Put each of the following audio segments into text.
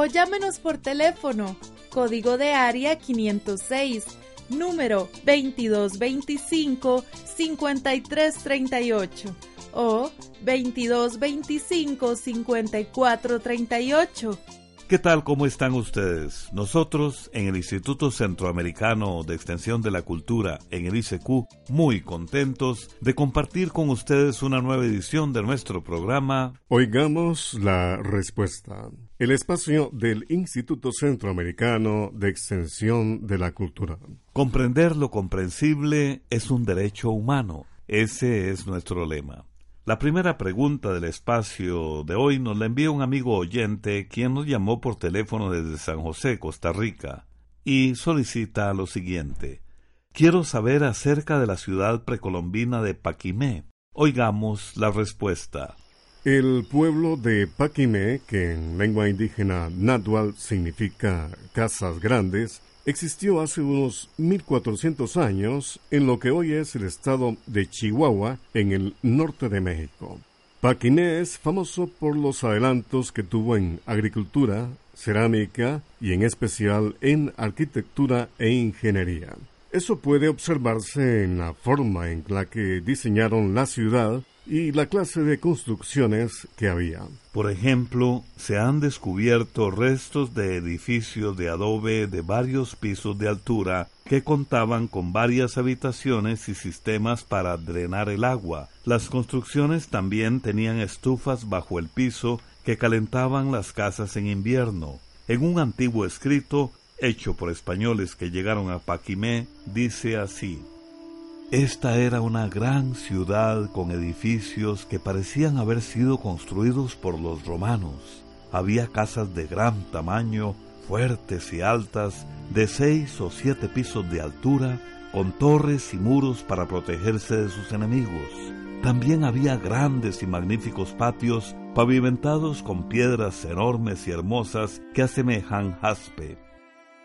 O llámenos por teléfono, código de área 506, número 2225-5338 o 2225-5438. ¿Qué tal? ¿Cómo están ustedes? Nosotros en el Instituto Centroamericano de Extensión de la Cultura, en el ICQ, muy contentos de compartir con ustedes una nueva edición de nuestro programa. Oigamos la respuesta. El espacio del Instituto Centroamericano de Extensión de la Cultura. Comprender lo comprensible es un derecho humano. Ese es nuestro lema. La primera pregunta del espacio de hoy nos la envía un amigo oyente quien nos llamó por teléfono desde San José, Costa Rica, y solicita lo siguiente. Quiero saber acerca de la ciudad precolombina de Paquimé. Oigamos la respuesta. El pueblo de Paquimé, que en lengua indígena náhuatl significa casas grandes, existió hace unos 1400 años en lo que hoy es el estado de Chihuahua, en el norte de México. Paquiné es famoso por los adelantos que tuvo en agricultura, cerámica y en especial en arquitectura e ingeniería. Eso puede observarse en la forma en la que diseñaron la ciudad y la clase de construcciones que había. Por ejemplo, se han descubierto restos de edificios de adobe de varios pisos de altura que contaban con varias habitaciones y sistemas para drenar el agua. Las construcciones también tenían estufas bajo el piso que calentaban las casas en invierno. En un antiguo escrito, hecho por españoles que llegaron a Paquimé, dice así esta era una gran ciudad con edificios que parecían haber sido construidos por los romanos. Había casas de gran tamaño, fuertes y altas, de seis o siete pisos de altura, con torres y muros para protegerse de sus enemigos. También había grandes y magníficos patios pavimentados con piedras enormes y hermosas que asemejan jaspe.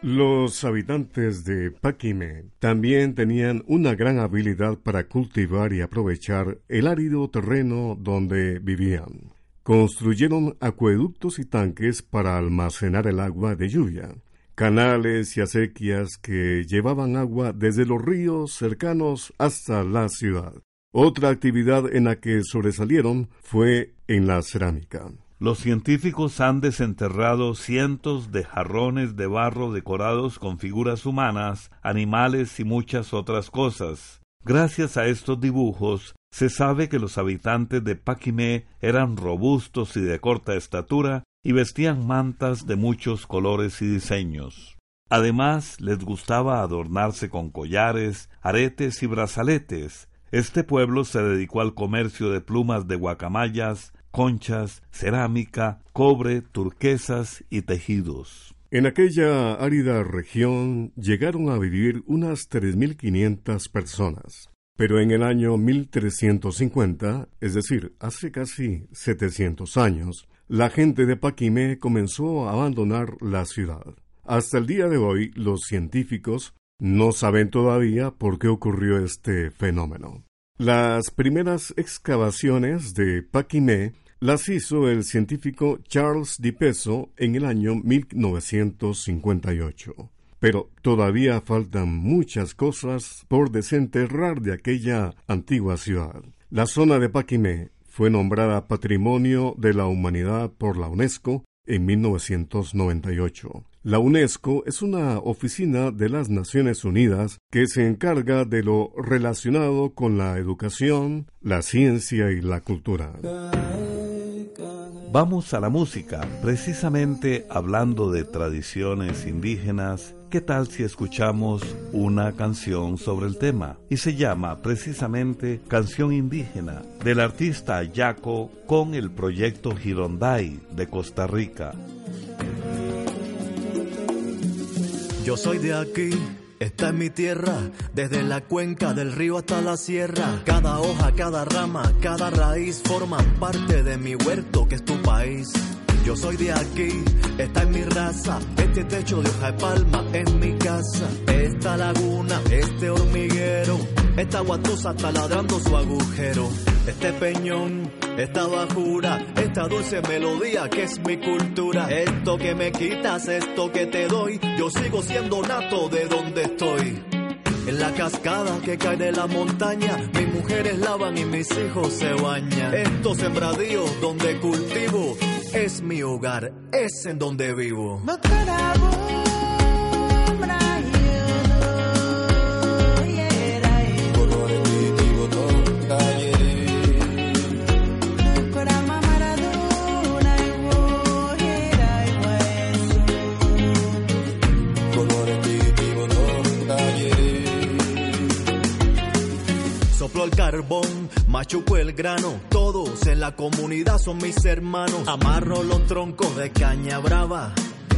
Los habitantes de Paquime también tenían una gran habilidad para cultivar y aprovechar el árido terreno donde vivían. Construyeron acueductos y tanques para almacenar el agua de lluvia, canales y acequias que llevaban agua desde los ríos cercanos hasta la ciudad. Otra actividad en la que sobresalieron fue en la cerámica. Los científicos han desenterrado cientos de jarrones de barro decorados con figuras humanas, animales y muchas otras cosas. Gracias a estos dibujos, se sabe que los habitantes de Paquimé eran robustos y de corta estatura y vestían mantas de muchos colores y diseños. Además, les gustaba adornarse con collares, aretes y brazaletes. Este pueblo se dedicó al comercio de plumas de guacamayas, conchas, cerámica, cobre, turquesas y tejidos. En aquella árida región llegaron a vivir unas 3.500 personas. Pero en el año 1350, es decir, hace casi 700 años, la gente de Paquimé comenzó a abandonar la ciudad. Hasta el día de hoy, los científicos no saben todavía por qué ocurrió este fenómeno. Las primeras excavaciones de Paquimé las hizo el científico Charles Di Peso en el año 1958. Pero todavía faltan muchas cosas por desenterrar de aquella antigua ciudad. La zona de Paquimé fue nombrada Patrimonio de la Humanidad por la UNESCO en 1998. La UNESCO es una oficina de las Naciones Unidas que se encarga de lo relacionado con la educación, la ciencia y la cultura. Vamos a la música, precisamente hablando de tradiciones indígenas. ¿Qué tal si escuchamos una canción sobre el tema? Y se llama precisamente Canción Indígena del artista Yaco con el proyecto Gironday de Costa Rica. Yo soy de aquí. Esta es mi tierra, desde la cuenca del río hasta la sierra. Cada hoja, cada rama, cada raíz forman parte de mi huerto que es tu país. Yo soy de aquí, esta es mi raza, este techo de hoja de palma es mi casa. Esta laguna, este hormiguero, esta guatusa está ladrando su agujero. Este peñón, esta bajura, esta dulce melodía que es mi cultura. Esto que me quitas, esto que te doy, yo sigo siendo nato de donde estoy. En la cascada que cae de la montaña, mis mujeres lavan y mis hijos se bañan. Estos sembradíos donde cultivo es mi hogar, es en donde vivo. Soplo el carbón, machuco el grano, todos en la comunidad son mis hermanos. Amarro los troncos de caña brava.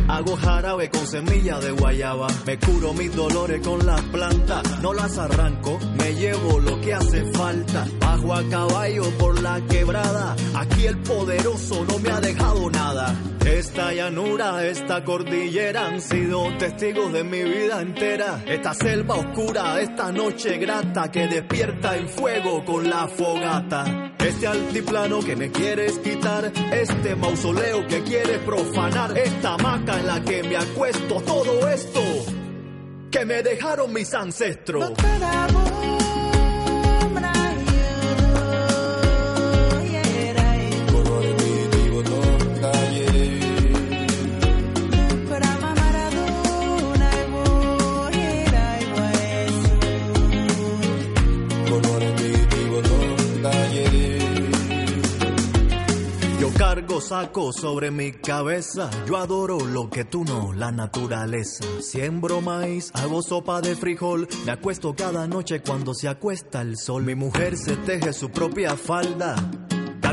Hago jarabe con semilla de guayaba. Me curo mis dolores con las plantas. No las arranco, me llevo lo que hace falta. Bajo a caballo por la quebrada. Aquí el poderoso no me ha dejado nada. Esta llanura, esta cordillera han sido testigos de mi vida entera. Esta selva oscura, esta noche grata que despierta en fuego con la fogata. Este altiplano que me quieres quitar, este mausoleo que quieres profanar, esta maca en la que me acuesto, todo esto que me dejaron mis ancestros. Saco sobre mi cabeza. Yo adoro lo que tú no, la naturaleza. Siembro maíz, hago sopa de frijol. Me acuesto cada noche cuando se acuesta el sol. Mi mujer se teje su propia falda.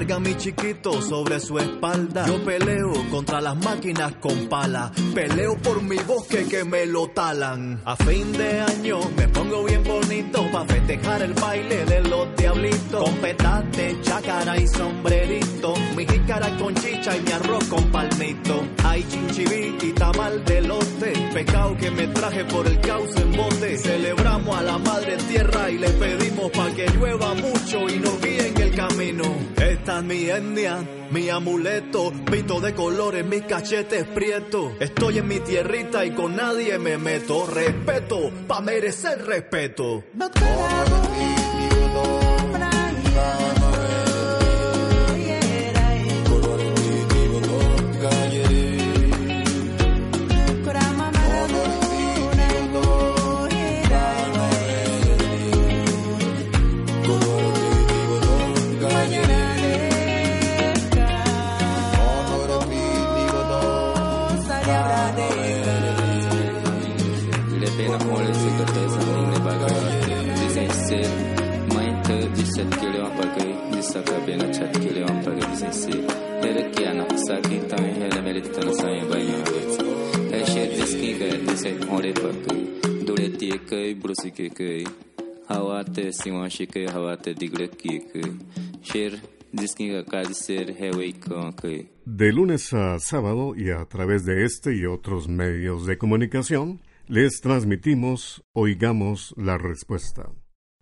Carga mi chiquito sobre su espalda. Yo peleo contra las máquinas con pala. Peleo por mi bosque que me lo talan. A fin de año me pongo bien bonito pa' festejar el baile de los diablitos. Con petate, chácara y sombrerito. Mi jícara con chicha y mi arroz con palmito. Hay chinchiví y tamal de lote. Pecado que me traje por el cauce en bote. Celebramos a la madre tierra y le pedimos pa' que llueva mucho y nos guíe en el camino. Mi etnia, mi amuleto, pito de colores, mis cachetes prietos. Estoy en mi tierrita y con nadie me meto. Respeto, pa' merecer respeto. Lepena De lunes a sábado y a través de este y otros medios de comunicación, les transmitimos Oigamos la Respuesta.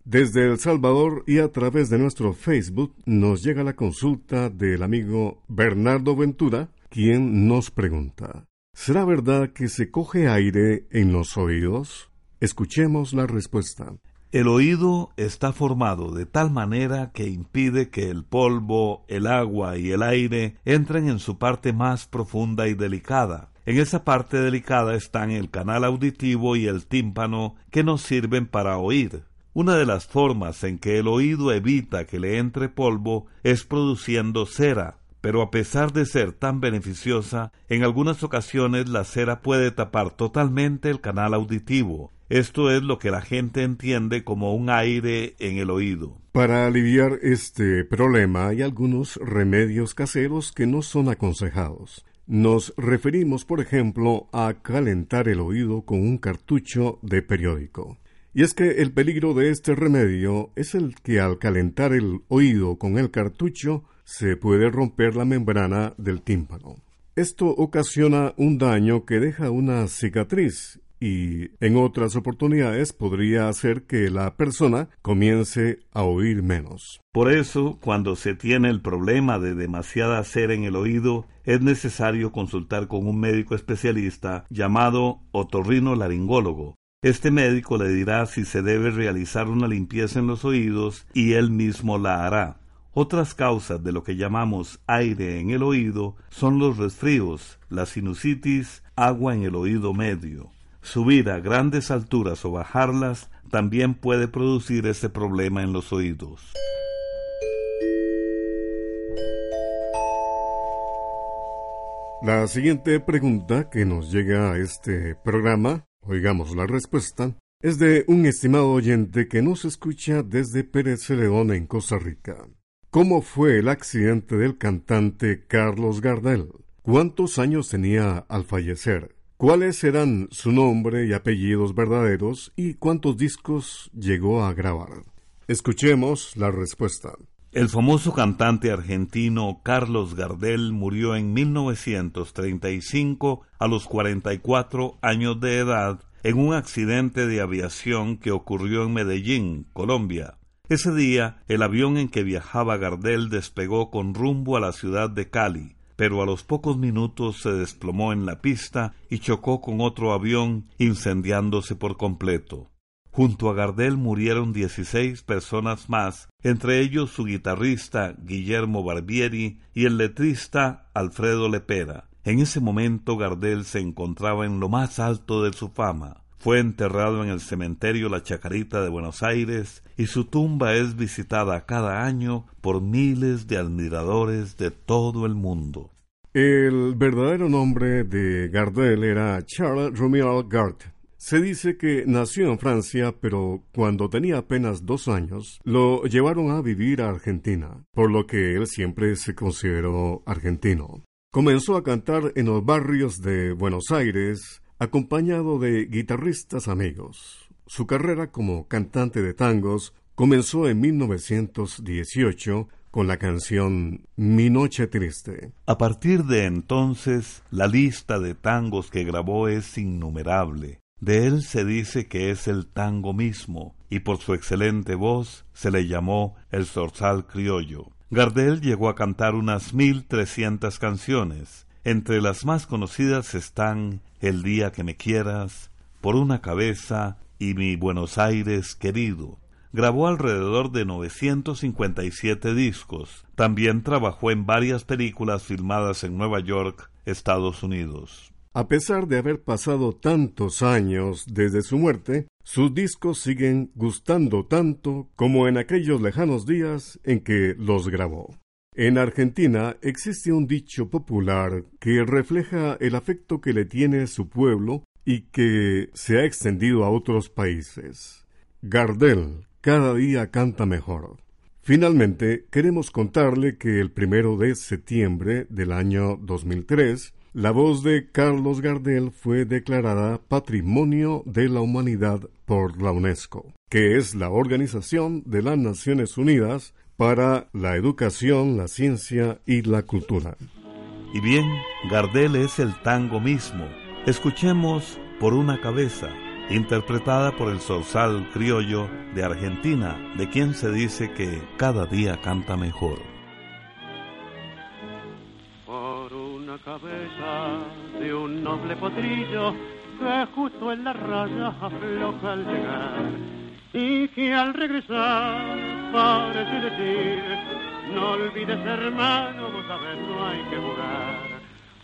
Desde El Salvador y a través de nuestro Facebook nos llega la consulta del amigo Bernardo Ventura, quien nos pregunta, ¿será verdad que se coge aire en los oídos? Escuchemos la respuesta. El oído está formado de tal manera que impide que el polvo, el agua y el aire entren en su parte más profunda y delicada. En esa parte delicada están el canal auditivo y el tímpano que nos sirven para oír. Una de las formas en que el oído evita que le entre polvo es produciendo cera, pero a pesar de ser tan beneficiosa, en algunas ocasiones la cera puede tapar totalmente el canal auditivo. Esto es lo que la gente entiende como un aire en el oído. Para aliviar este problema hay algunos remedios caseros que no son aconsejados. Nos referimos, por ejemplo, a calentar el oído con un cartucho de periódico. Y es que el peligro de este remedio es el que al calentar el oído con el cartucho se puede romper la membrana del tímpano. Esto ocasiona un daño que deja una cicatriz y en otras oportunidades podría hacer que la persona comience a oír menos. Por eso, cuando se tiene el problema de demasiada cera en el oído, es necesario consultar con un médico especialista llamado otorrino laringólogo, este médico le dirá si se debe realizar una limpieza en los oídos y él mismo la hará. Otras causas de lo que llamamos aire en el oído son los resfríos, la sinusitis, agua en el oído medio. Subir a grandes alturas o bajarlas también puede producir este problema en los oídos. La siguiente pregunta que nos llega a este programa Oigamos la respuesta. Es de un estimado oyente que nos escucha desde Pérez León en Costa Rica. ¿Cómo fue el accidente del cantante Carlos Gardel? ¿Cuántos años tenía al fallecer? ¿Cuáles eran su nombre y apellidos verdaderos? ¿Y cuántos discos llegó a grabar? Escuchemos la respuesta. El famoso cantante argentino Carlos Gardel murió en 1935 a los 44 años de edad en un accidente de aviación que ocurrió en Medellín, Colombia. Ese día, el avión en que viajaba Gardel despegó con rumbo a la ciudad de Cali, pero a los pocos minutos se desplomó en la pista y chocó con otro avión, incendiándose por completo. Junto a Gardel murieron 16 personas más, entre ellos su guitarrista Guillermo Barbieri y el letrista Alfredo Lepera. En ese momento Gardel se encontraba en lo más alto de su fama. Fue enterrado en el cementerio La Chacarita de Buenos Aires y su tumba es visitada cada año por miles de admiradores de todo el mundo. El verdadero nombre de Gardel era Charles Romeo Gart se dice que nació en Francia, pero cuando tenía apenas dos años, lo llevaron a vivir a Argentina, por lo que él siempre se consideró argentino. Comenzó a cantar en los barrios de Buenos Aires, acompañado de guitarristas amigos. Su carrera como cantante de tangos comenzó en 1918 con la canción Mi Noche Triste. A partir de entonces, la lista de tangos que grabó es innumerable. De él se dice que es el tango mismo, y por su excelente voz se le llamó el zorzal criollo. Gardel llegó a cantar unas mil trescientas canciones. Entre las más conocidas están El día que me quieras, Por una cabeza y Mi Buenos Aires querido. Grabó alrededor de 957 discos. También trabajó en varias películas filmadas en Nueva York, Estados Unidos. A pesar de haber pasado tantos años desde su muerte, sus discos siguen gustando tanto como en aquellos lejanos días en que los grabó. En Argentina existe un dicho popular que refleja el afecto que le tiene su pueblo y que se ha extendido a otros países. Gardel cada día canta mejor. Finalmente, queremos contarle que el primero de septiembre del año 2003 La voz de Carlos Gardel fue declarada Patrimonio de la Humanidad por la UNESCO, que es la Organización de las Naciones Unidas para la Educación, la Ciencia y la Cultura. Y bien, Gardel es el tango mismo. Escuchemos Por una cabeza, interpretada por el zorzal criollo de Argentina, de quien se dice que cada día canta mejor. Por una cabeza de un noble potrillo que justo en la raya afloja al llegar y que al regresar parece decir no olvides hermano, vos sabés no hay que jugar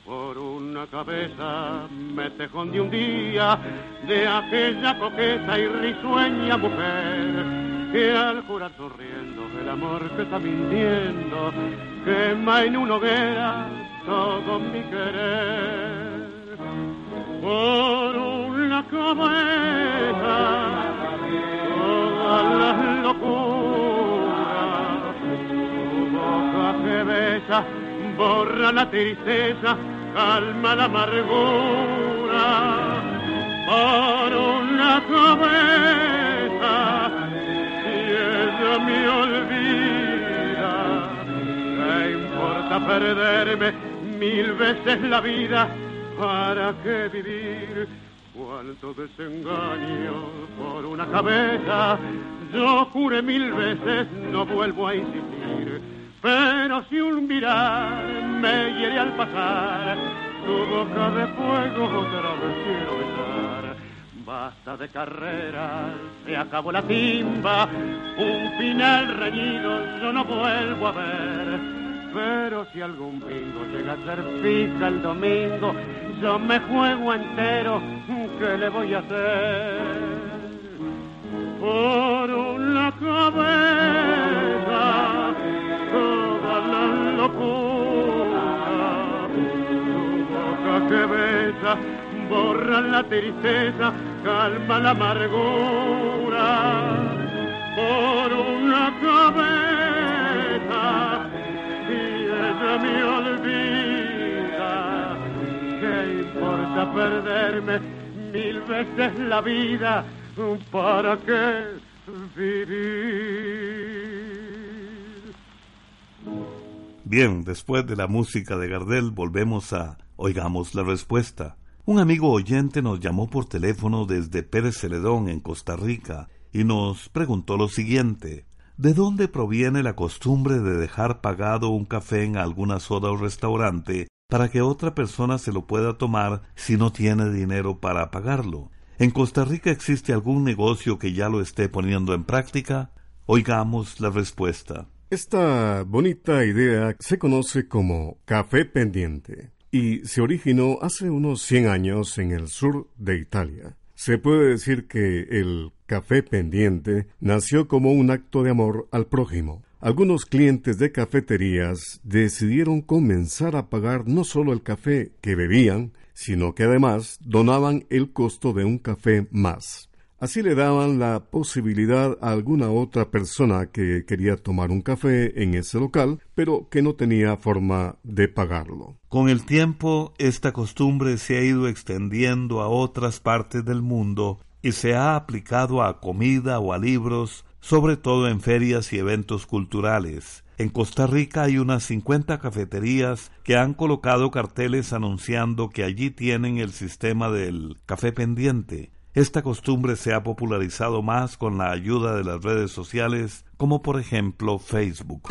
por una cabeza me tejón de un día de aquella coqueta y risueña mujer que al jurar sonriendo el amor que está mintiendo quema en una hoguera todo mi querer. Por una cabeza todas las locuras tu boca que besa borra la tristeza calma la amargura por una cabeza y ella me olvida. ¿qué importa perderme mil veces la vida para qué vivir cuánto desengaño por una cabeza. Yo juré mil veces no vuelvo a insistir pero si un mirar me hiere al pasar, tu boca de fuego otra vez quiero besar. Basta de carreras, se acabó la timba, un final reñido yo no vuelvo a ver. Pero si algún bingo llega a ser fija el domingo, yo me juego entero, ¿qué le voy a hacer? Por una besa, borra la tristeza, calma la amargura. Por una cabeza, y ella me olvida. ¿Qué importa perderme mil veces la vida? ¿Para qué vivir? Bien, después de la música de Gardel volvemos a Oigamos la Respuesta. Un amigo oyente nos llamó por teléfono desde Pérez Celedón, en Costa Rica, y nos preguntó lo siguiente. ¿De dónde proviene la costumbre de dejar pagado un café en alguna soda o restaurante para que otra persona se lo pueda tomar si no tiene dinero para pagarlo? ¿En Costa Rica existe algún negocio que ya lo esté poniendo en práctica? Oigamos la respuesta. Esta bonita idea se conoce como café pendiente se originó hace unos 100 años en el sur de Italia. Se puede decir que el café pendiente nació como un acto de amor al prójimo. Algunos clientes de cafeterías decidieron comenzar a pagar no solo el café que bebían, sino que además donaban el costo de un café más. Así le daban la posibilidad a alguna otra persona que quería tomar un café en ese local, pero que no tenía forma de pagarlo. Con el tiempo, esta costumbre se ha ido extendiendo a otras partes del mundo y se ha aplicado a comida o a libros, sobre todo en ferias y eventos culturales. En Costa Rica hay unas 50 cafeterías que han colocado carteles anunciando que allí tienen el sistema del café pendiente, esta costumbre se ha popularizado más con la ayuda de las redes sociales, como por ejemplo Facebook.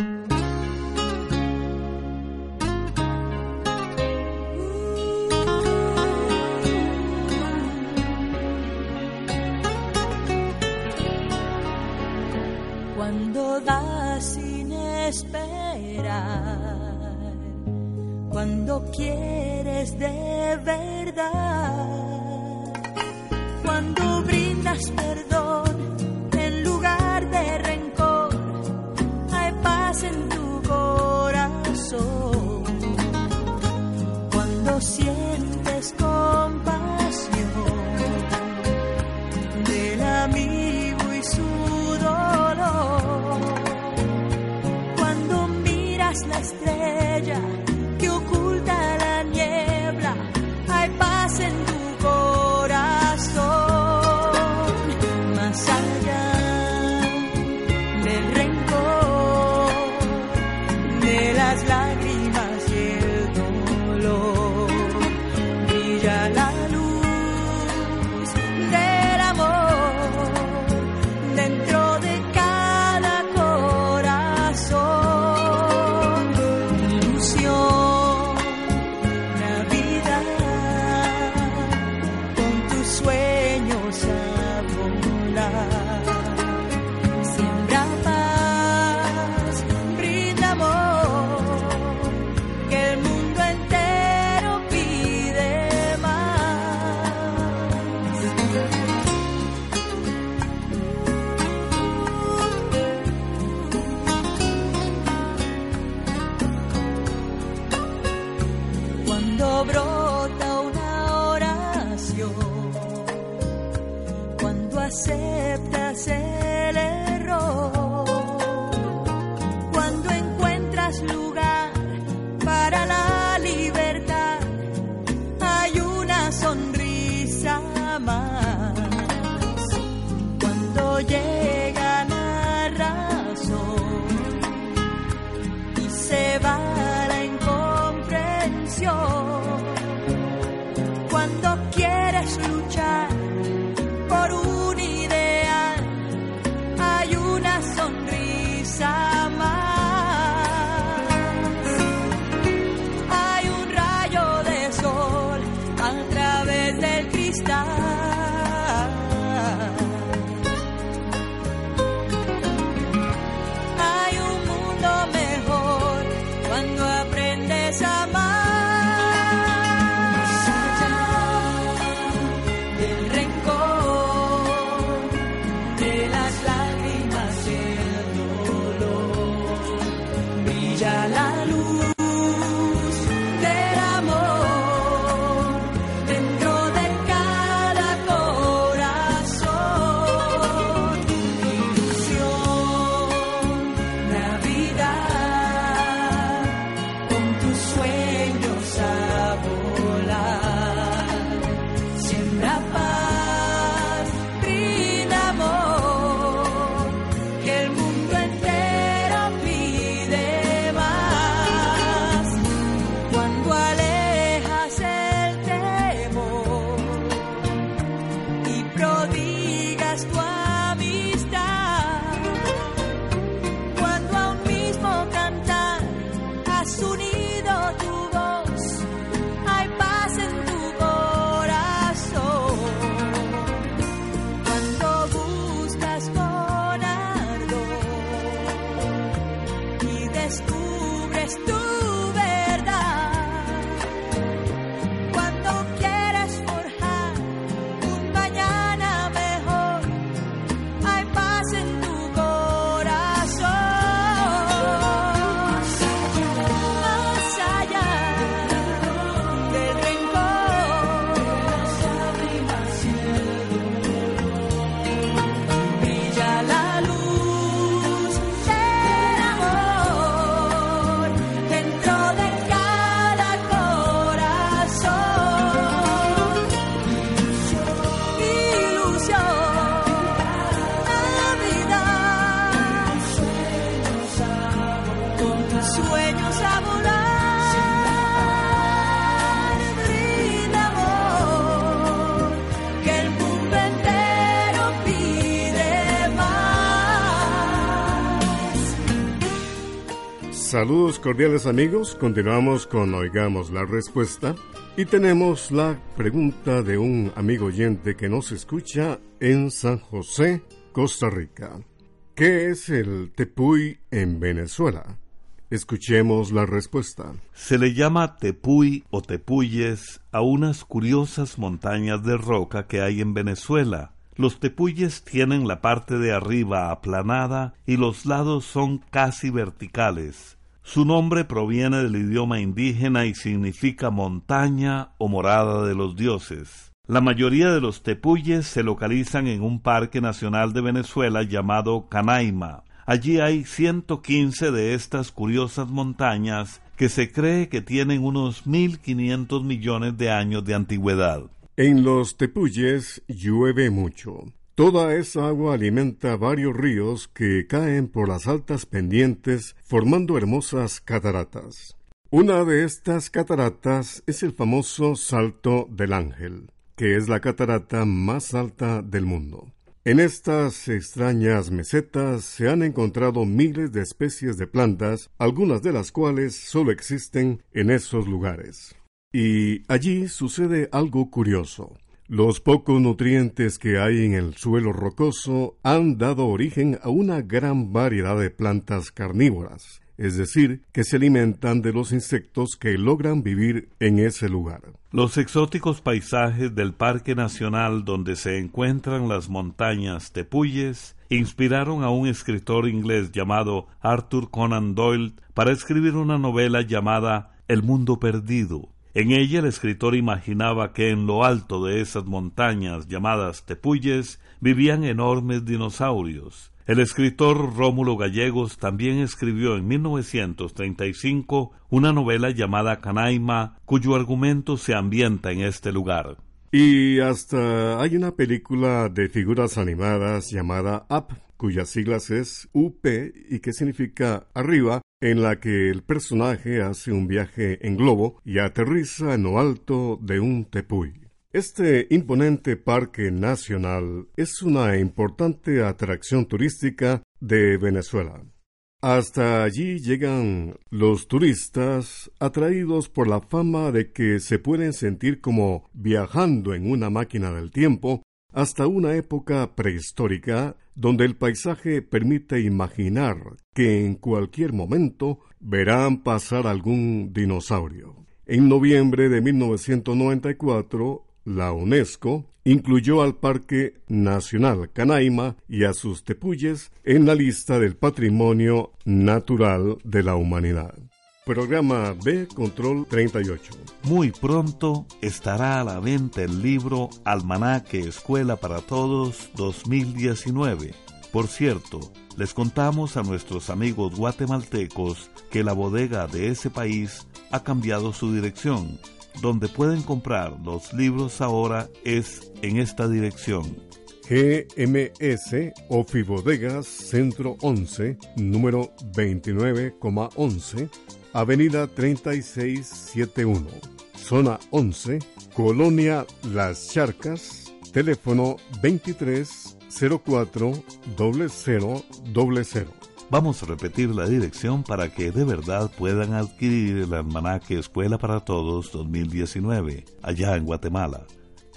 Saludos cordiales amigos, continuamos con Oigamos la Respuesta y tenemos la pregunta de un amigo oyente que nos escucha en San José, Costa Rica. ¿Qué es el tepuy en Venezuela? Escuchemos la respuesta. Se le llama tepuy o tepuyes a unas curiosas montañas de roca que hay en Venezuela. Los tepuyes tienen la parte de arriba aplanada y los lados son casi verticales. Su nombre proviene del idioma indígena y significa montaña o morada de los dioses. La mayoría de los tepuyes se localizan en un parque nacional de Venezuela llamado Canaima. Allí hay 115 de estas curiosas montañas que se cree que tienen unos 1.500 millones de años de antigüedad. En los tepuyes llueve mucho. Toda esa agua alimenta varios ríos que caen por las altas pendientes formando hermosas cataratas. Una de estas cataratas es el famoso Salto del Ángel, que es la catarata más alta del mundo. En estas extrañas mesetas se han encontrado miles de especies de plantas, algunas de las cuales solo existen en esos lugares. Y allí sucede algo curioso. Los pocos nutrientes que hay en el suelo rocoso han dado origen a una gran variedad de plantas carnívoras, es decir, que se alimentan de los insectos que logran vivir en ese lugar. Los exóticos paisajes del Parque Nacional donde se encuentran las montañas Tepuyes inspiraron a un escritor inglés llamado Arthur Conan Doyle para escribir una novela llamada El Mundo Perdido. En ella el escritor imaginaba que en lo alto de esas montañas llamadas tepuyes vivían enormes dinosaurios. El escritor Rómulo Gallegos también escribió en 1935 una novela llamada Canaima, cuyo argumento se ambienta en este lugar. Y hasta hay una película de figuras animadas llamada Up, cuyas siglas es UP y que significa arriba, en la que el personaje hace un viaje en globo y aterriza en lo alto de un tepuy. Este imponente parque nacional es una importante atracción turística de Venezuela. Hasta allí llegan los turistas atraídos por la fama de que se pueden sentir como viajando en una máquina del tiempo hasta una época prehistórica donde el paisaje permite imaginar que en cualquier momento verán pasar algún dinosaurio. En noviembre de 1994, la UNESCO incluyó al Parque Nacional Canaima y a sus tepuyes en la lista del Patrimonio Natural de la Humanidad. Programa B Control 38. Muy pronto estará a la venta el libro Almanaque Escuela para Todos 2019. Por cierto, les contamos a nuestros amigos guatemaltecos que la bodega de ese país ha cambiado su dirección donde pueden comprar los libros ahora es en esta dirección. GMS Ofibodegas Centro 11, número 29,11, Avenida 3671, Zona 11, Colonia Las Charcas, teléfono 2304 0000. Vamos a repetir la dirección para que de verdad puedan adquirir el almanaque Escuela para Todos 2019, allá en Guatemala.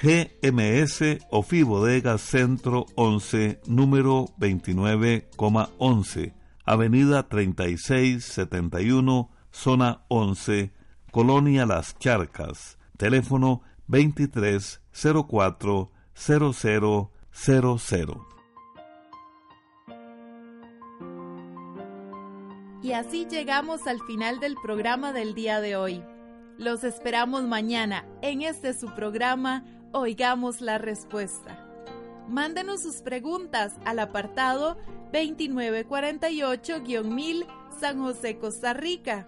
GMS Ofi Bodega Centro 11, número 29,11, Avenida 3671, Zona 11, Colonia Las Charcas, teléfono 2304 0000. Y así llegamos al final del programa del día de hoy. Los esperamos mañana en este su programa Oigamos la Respuesta. Mándenos sus preguntas al apartado 2948-1000 San José, Costa Rica.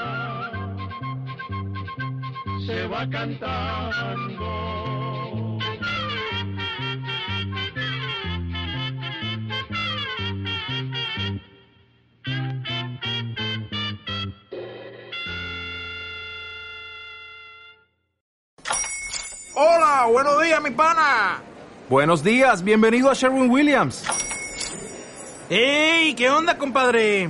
se va cantando. Hola, buenos días, mi pana. Buenos días, bienvenido a Sherwin Williams. ¡Ey! ¿Qué onda, compadre?